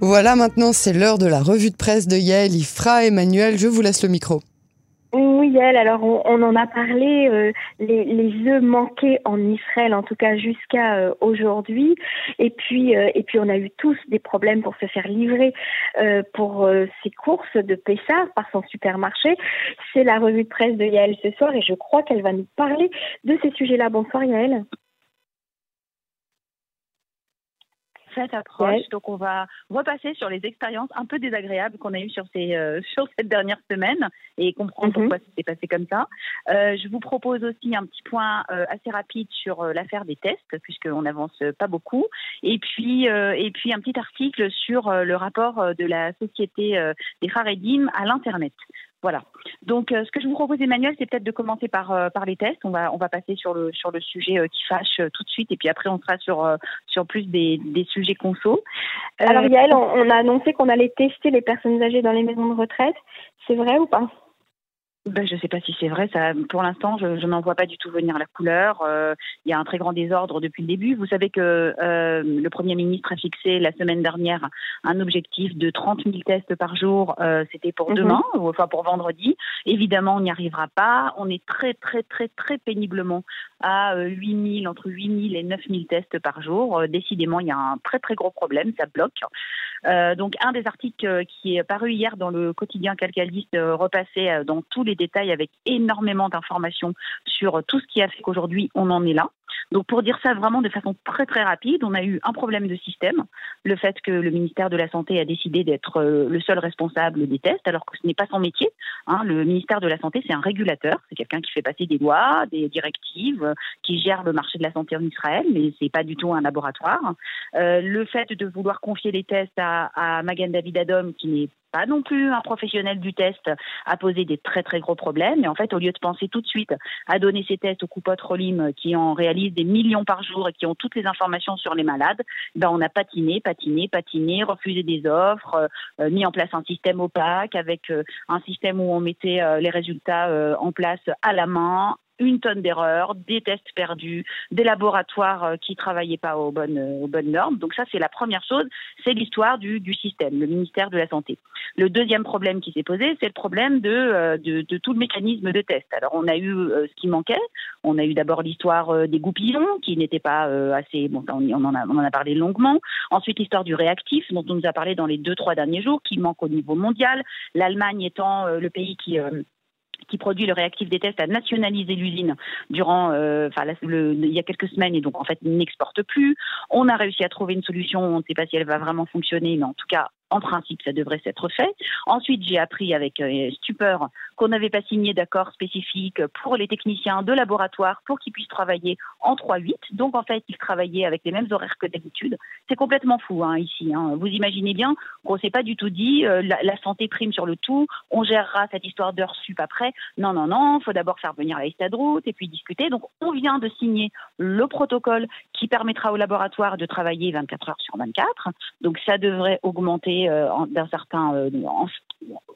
Voilà, maintenant c'est l'heure de la revue de presse de Yael Ifra. Emmanuel, je vous laisse le micro. Oui, Yael, alors on, en a parlé, euh, les, les, œufs manqués en Israël, en tout cas jusqu'à euh, aujourd'hui. Et puis, euh, et puis on a eu tous des problèmes pour se faire livrer pour ces courses de Pessah par son supermarché. C'est la revue de presse de Yael ce soir et je crois qu'elle va nous parler de ces sujets-là. Bonsoir Yael. Cette approche. Donc, on va repasser sur les expériences un peu désagréables qu'on a eues sur, ces, euh, sur cette dernière semaine et comprendre mhm. pourquoi c'est passé comme ça. Euh, je vous propose aussi un petit point euh, assez rapide sur l'affaire des tests, puisqu'on n'avance pas beaucoup. Et puis, et puis, un petit article sur le rapport de la société des Faredim à l'Internet. Voilà. Donc, euh, ce que je vous propose, Emmanuel, c'est peut-être de commencer par, euh, par les tests. On va, on va passer sur le, sur le sujet euh, qui fâche tout de suite, et puis après, on sera sur, sur plus des, des sujets conso. Alors, Yael, on, on a annoncé qu'on allait tester les personnes âgées dans les maisons de retraite. C'est vrai ou pas? Ben, je ne sais pas si c'est vrai. Ça, pour l'instant, je, je n'en vois pas du tout venir la couleur. Euh, il y a un très grand désordre depuis le début. Vous savez que euh, le Premier ministre a fixé la semaine dernière un objectif de 30 000 tests par jour. Euh, C'était pour mhm. demain, ou enfin pour vendredi. Évidemment, on n'y arrivera pas. On est très, très, très, très péniblement à 8 000, entre 8 000 et 9 000 tests par jour. décidément, il y a un très, très gros problème. Ça bloque. donc, un des articles qui est paru hier dans le quotidien calcaliste repassait dans tous les détails avec énormément d'informations sur tout ce qui a fait qu'aujourd'hui on en est là. Donc pour dire ça vraiment de façon très très rapide, on a eu un problème de système, le fait que le ministère de la Santé a décidé d'être euh, le seul responsable des tests, alors que ce n'est pas son métier. Hein. Le ministère de la Santé, c'est un régulateur, c'est quelqu'un qui fait passer des lois, des directives, qui gère le marché de la santé en Israël, mais c'est pas du tout un laboratoire. Euh, le fait de vouloir confier les tests à, à Magan David Adom, qui n'est pas non plus un professionnel du test, a posé des très très gros problèmes. Et en fait, au lieu de penser tout de suite à donner ces tests aux coupotes Rolim qui en des millions par jour et qui ont toutes les informations sur les malades, ben on a patiné, patiné, patiné, refusé des offres, euh, mis en place un système opaque avec euh, un système où on mettait euh, les résultats en place à la main, une tonne d'erreurs, des tests perdus, des laboratoires euh, qui travaillaient pas aux bonnes, euh, aux bonnes normes. Donc ça, c'est la première chose, c'est l'histoire du, du, système, le ministère de la Santé. Le deuxième problème qui s'est posé, c'est le problème de, euh, de, de, tout le mécanisme de test. Alors on a eu ce qui manquait, on a eu d'abord l'histoire des goupillons qui n'était pas assez, bon, on, en a, on en a parlé longuement. Ensuite l'histoire du réactif dont on nous a parlé dans les deux, trois derniers jours, qui manque au niveau mondial. L'Allemagne étant le pays qui qui produit le réactif des tests a nationalisé l'usine durant, euh, enfin, il y a quelques semaines et donc en fait n'exporte plus. On a réussi à trouver une solution. On ne sait pas si elle va vraiment fonctionner, mais en tout cas, en principe, ça devrait s'être fait. Ensuite, j'ai appris avec euh, stupeur qu'on n'avait pas signé d'accord spécifique pour les techniciens de laboratoire pour qu'ils puissent travailler en 3-8. Donc, en fait, ils travaillaient avec les mêmes horaires que d'habitude. C'est complètement fou hein, ici. Hein. Vous imaginez bien qu'on ne s'est pas du tout dit euh, la, santé prime sur le tout, on gérera cette histoire d'heures sup après. Non, non, non, il faut d'abord faire venir la liste de route et puis discuter. Donc, on vient de signer le protocole qui permettra au laboratoire de travailler 24 heures sur 24. Donc, ça devrait augmenter euh, d'un certain, euh,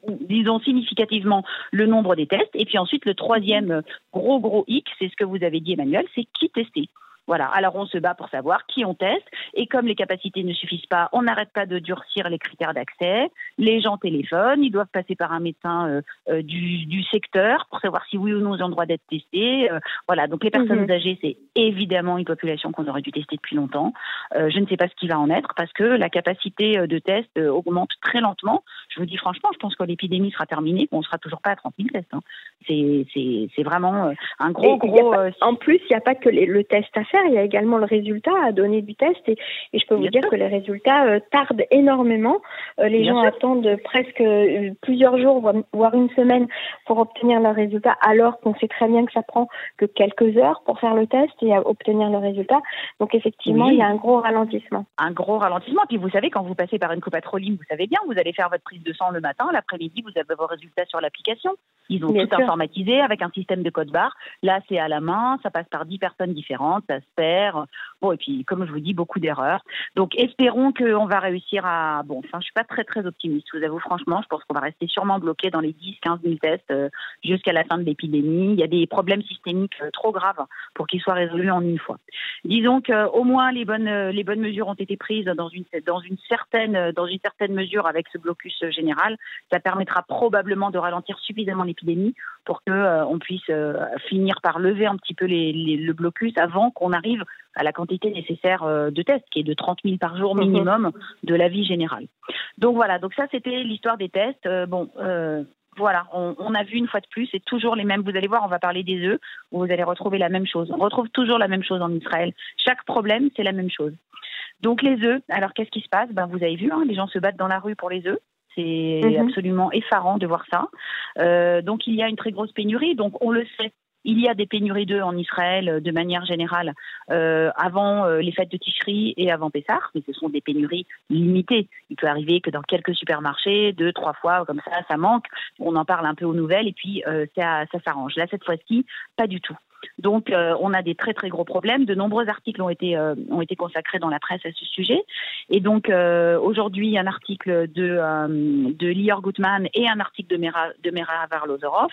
disons significativement le nombre des tests. Et puis ensuite, le troisième euh, gros gros hic, c'est ce que vous avez dit, Emmanuel, c'est qui tester. Voilà. Alors on se bat pour savoir qui on teste. Et comme les capacités ne suffisent pas, on n'arrête pas de durcir les critères d'accès. Les gens téléphonent, ils doivent passer par un médecin euh, euh, du, du, secteur pour savoir si oui ou non ils ont le droit d'être testés. Euh, voilà. Donc les personnes mhm. âgées, c'est évidemment une population qu'on aurait dû tester depuis longtemps. je ne sais pas ce qui va en être parce que la capacité de test augmente très lentement. Je vous dis franchement, je pense que l'épidémie sera terminée, qu'on sera toujours pas à 30 000 tests. Hein. C'est vraiment un gros, gros. en plus, il n'y a pas que le test à faire il y a également le résultat à donner du test et, je peux vous dire que les résultats euh, tardent énormément. Euh, les gens attendent presque euh, plusieurs jours, voire une semaine pour obtenir le résultat, alors qu'on sait très bien que ça prend que quelques heures pour faire le test et obtenir le résultat. Donc effectivement, il y a un gros ralentissement. Un gros ralentissement. Puis vous savez, quand vous passez par une copatroline, vous savez bien, vous allez faire votre prise de sang le matin, l'après-midi, vous avez vos résultats sur l'application. Ils ont tout informatisé avec un système de code barre. Là, c'est à la main, ça passe par dix personnes différentes, ça se perd. Bon, et puis, comme je vous dis, beaucoup d'erreurs. Donc, espérons qu'on va réussir à. Bon, enfin, je suis pas très, très optimiste, je vous avoue, franchement. Je pense qu'on va rester sûrement bloqué dans les 10, 15 000 tests euh, jusqu'à la fin de l'épidémie. Il y a des problèmes systémiques euh, trop graves pour qu'ils soient résolus en une fois. Disons qu'au moins, les bonnes, les bonnes mesures ont été prises dans une, dans une, certaine, dans une certaine mesure avec ce blocus général. Ça permettra probablement de ralentir suffisamment l'épidémie pour que euh, on puisse euh, finir par lever un petit peu les, le blocus avant qu'on arrive à la quantité nécessaire euh, de tests, qui est de 30 000 par jour mhm. minimum de la vie générale. Donc voilà, donc ça c'était l'histoire des tests. bon, voilà, on, on, a vu une fois de plus, c'est toujours les mêmes. Vous allez voir, on va parler des œufs, où vous allez retrouver la même chose. On retrouve toujours la même chose en Israël. Chaque problème, c'est la même chose. Donc les œufs, alors qu'est-ce qui se passe? Ben, Vous avez vu, hein, les gens se battent dans la rue pour les œufs. C'est mhm. absolument effarant de voir ça. Euh, donc il y a une très grosse pénurie. Donc on le sait. Il y a des pénuries d'œufs en Israël euh, de manière générale euh, avant les fêtes de Tishri et avant Pessah, mais ce sont des pénuries limitées. Il peut arriver que dans quelques supermarchés, deux, trois fois comme ça, ça manque. On en parle un peu aux nouvelles et puis ça, ça s'arrange. Là, cette fois-ci, pas du tout. Donc, euh, on a des très très gros problèmes. De nombreux articles ont été euh, ont été consacrés dans la presse à ce sujet. Et donc, euh, aujourd'hui, un article de de Lior Gutmann et un article de Mera de Mera Varlozorov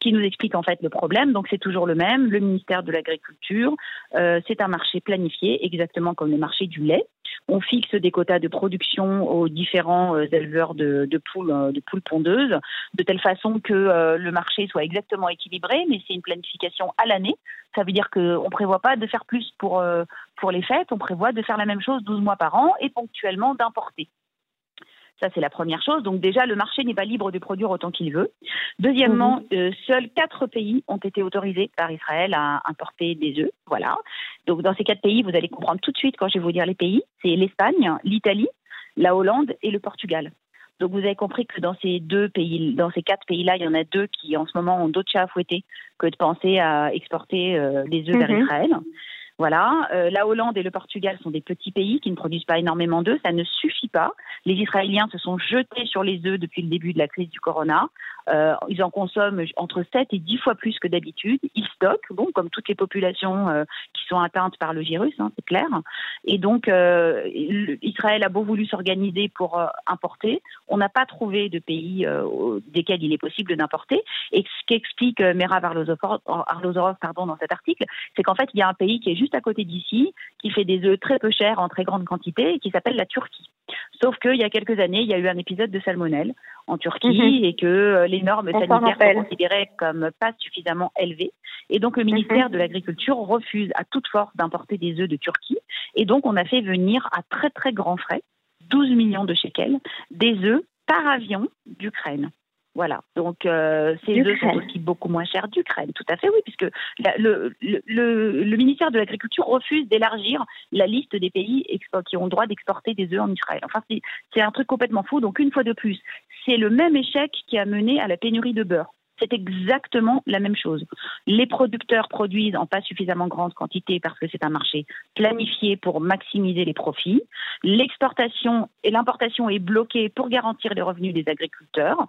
qui nous explique en fait le problème. C'est toujours le même. Le ministère de l'Agriculture, c'est un marché planifié, exactement comme le marché du lait. On fixe des quotas de production aux différents éleveurs de, poules de poules pondeuses, de telle façon que le marché soit exactement équilibré. Mais c'est une planification à la ça veut dire qu'on ne prévoit pas de faire plus pour, euh, pour les fêtes, on prévoit de faire la même chose 12 mois par an et ponctuellement d'importer. Ça, c'est la première chose. Donc déjà, le marché n'est pas libre de produire autant qu'il veut. Deuxièmement, mhm. euh, seuls quatre pays ont été autorisés par Israël à importer des œufs. Voilà. Donc dans ces quatre pays, vous allez comprendre tout de suite quand je vais vous dire les pays. C'est l'Espagne, l'Italie, la Hollande et le Portugal. Donc vous avez compris que dans ces deux pays, dans ces quatre pays-là, il y en a deux qui en ce moment ont d'autres chats à fouetter que de penser à exporter euh, des œufs vers mhm. Israël. Voilà, euh, la Hollande et le Portugal sont des petits pays qui ne produisent pas énormément d'œufs, ça ne suffit pas. Les Israéliens se sont jetés sur les œufs depuis le début de la crise du corona. Euh, ils en consomment entre 7 et 10 fois plus que d'habitude. Ils stockent, bon, comme toutes les populations euh, qui sont atteintes par le virus, hein, c'est clair. Et donc, Israël a beau voulu s'organiser pour importer, on n'a pas trouvé de pays desquels il est possible d'importer. Et ce qu'explique Mera Arlozorov pardon, dans cet article, c'est qu'en fait, il y a un pays qui est juste à côté d'ici, qui fait des œufs très peu chers en très grande quantité, et qui s'appelle la Turquie. Sauf qu'il y a quelques années, il y a eu un épisode de salmonelle en Turquie mhm. et que euh, les normes sanitaires sont considérées comme pas suffisamment élevées. Et donc le ministère mhm. de l'Agriculture refuse à toute force d'importer des œufs de Turquie. Et donc on a fait venir à très très grands frais, 12 millions de shekels, des œufs par avion d'Ukraine. Voilà, donc euh, ces œufs sont aussi beaucoup moins chers d'Ukraine, tout à fait, oui, puisque le, le, ministère de l'Agriculture refuse d'élargir la liste des pays qui ont le droit d'exporter des œufs en Israël. Enfin, c'est un truc complètement fou. Donc, une fois de plus, c'est le même échec qui a mené à la pénurie de beurre c'est exactement la même chose. Les producteurs produisent en pas suffisamment grande quantité parce que c'est un marché planifié pour maximiser les profits. L'exportation et l'importation est bloquée pour garantir les revenus des agriculteurs.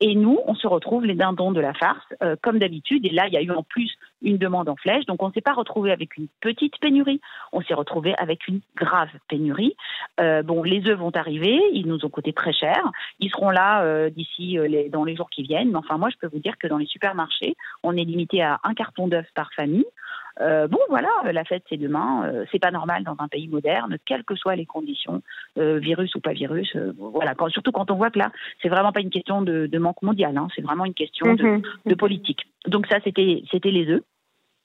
Et nous, on se retrouve les dindons de la farce, euh, comme d'habitude. Et là, il y a eu en plus une demande en flèche. Donc, on ne s'est pas retrouvé avec une petite pénurie. On s'est retrouvé avec une grave pénurie. Euh, bon, les œufs vont arriver. Ils nous ont coûté très cher. Ils seront là euh, d'ici dans les jours qui viennent. Mais enfin, moi, je peux vous dire que dans les supermarchés, on est limité à un carton d'œufs par famille. Euh, bon, voilà, la fête c'est demain. Euh, c'est pas normal dans un pays moderne, quelles que soient les conditions, euh, virus ou pas virus. voilà, surtout quand on voit que là, c'est vraiment pas une question de, manque mondial, hein, c'est vraiment une question de, mhm. politique. Donc ça, c'était c'était les œufs.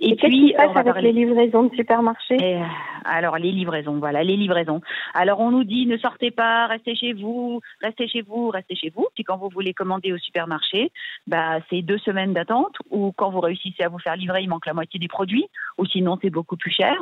Et, puis, passe avec les livraisons de supermarché euh, Alors, les livraisons, voilà, les livraisons. Alors, on nous dit ne sortez pas, restez chez vous, restez chez vous, restez chez vous. Puis, quand vous voulez commander au supermarché, bah, c'est deux semaines d'attente. Ou quand vous réussissez à vous faire livrer, il manque la moitié des produits. Ou sinon, c'est beaucoup plus cher.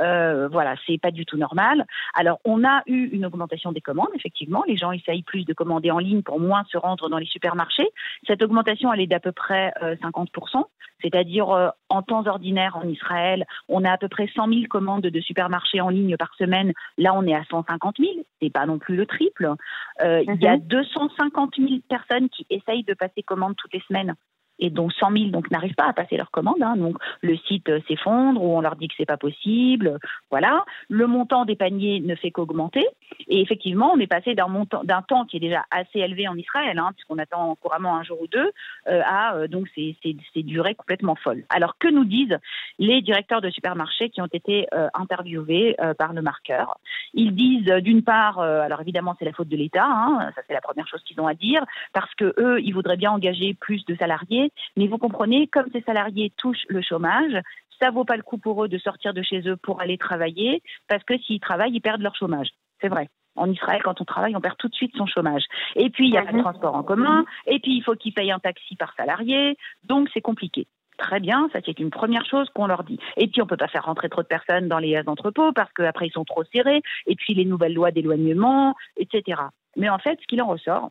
Euh, voilà, c'est pas du tout normal. Alors, on a eu une augmentation des commandes, effectivement. Les gens essayent plus de commander en ligne pour moins se rendre dans les supermarchés. Cette augmentation, elle est d'à peu près 50%. Euh, c'est-à-dire, euh, en temps ordinaire en Israël, on a à peu près 100 000 commandes de supermarchés en ligne par semaine. Là, on est à 150 000. C'est pas non plus le triple. Euh, il y a 250 mhm. 000 personnes qui essayent de passer commande toutes les semaines. Et dont 100 000 donc n'arrivent pas à passer leur commande. Hein. donc le site euh, s'effondre ou on leur dit que c'est pas possible. Voilà, le montant des paniers ne fait qu'augmenter et effectivement on est passé d'un montant d'un temps qui est déjà assez élevé en Israël, hein, puisqu'on attend couramment un jour ou deux, euh, à euh, donc c'est c'est durée complètement folle. Alors que nous disent les directeurs de supermarchés qui ont été interviewés par le marqueur? Ils disent d'une part, alors évidemment c'est la faute de l'État, hein, ça c'est la première chose qu'ils ont à dire, parce que eux ils voudraient bien engager plus de salariés mais vous comprenez, comme ces salariés touchent le chômage, ça vaut pas le coup pour eux de sortir de chez eux pour aller travailler, parce que s'ils travaillent, ils perdent leur chômage. C'est vrai. En Israël, quand on travaille, on perd tout de suite son chômage. Et puis, il y a le mhm. transport en commun, et puis il faut qu'ils payent un taxi par salarié, donc c'est compliqué. Très bien, ça c'est une première chose qu'on leur dit. Et puis on peut pas faire rentrer trop de personnes dans les entrepôts parce qu'après ils sont trop serrés. Et puis les nouvelles lois d'éloignement, etc. Mais en fait, ce qu'il en ressort,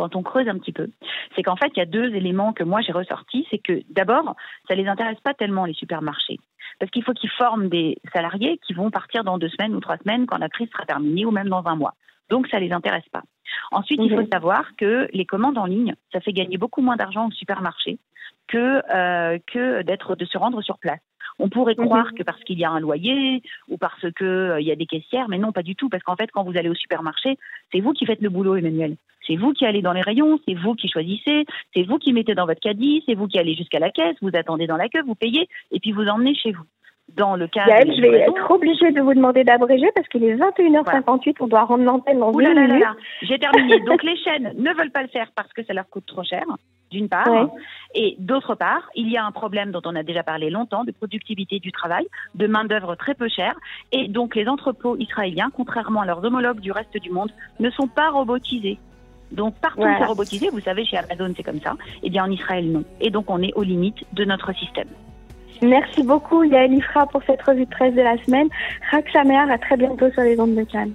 quand on creuse un petit peu, c'est qu'en fait, il y a deux éléments que moi j'ai ressortis. C'est que d'abord, ça les intéresse pas tellement les supermarchés. Parce qu'il faut qu'ils forment des salariés qui vont partir dans deux semaines ou trois semaines quand la crise sera terminée ou même dans un mois. Donc, ça les intéresse pas. Ensuite, il faut savoir que les commandes en ligne, ça fait gagner beaucoup moins d'argent au supermarché que, euh, que d'être, de se rendre sur place. On pourrait mhm. croire que parce qu'il y a un loyer ou parce qu'il euh, y a des caissières, mais non, pas du tout, parce qu'en fait, quand vous allez au supermarché, c'est vous qui faites le boulot, Emmanuel. C'est vous qui allez dans les rayons, c'est vous qui choisissez, c'est vous qui mettez dans votre caddie, c'est vous qui allez jusqu'à la caisse, vous attendez dans la queue, vous payez, et puis vous emmenez chez vous. Dans le cas Yael, je vais être obligée de vous demander d'abréger parce qu'il est 21h58, on doit rendre l'antenne dans une minute. J'ai terminé. Donc les chaînes ne veulent pas le faire parce que ça leur coûte trop cher d'une part. Et d'autre part, il y a un problème dont on a déjà parlé longtemps de productivité du travail, de main-d'œuvre très peu chère. Et donc, les entrepôts israéliens, contrairement à leurs homologues du reste du monde, ne sont pas robotisés. Donc partout c'est robotisé, vous savez chez Amazon c'est comme ça, eh bien en Israël non. Et donc on est aux limites de notre système. Merci beaucoup Yael Ifra pour cette revue de presse de la semaine. Rak à très bientôt sur les ondes de Cannes.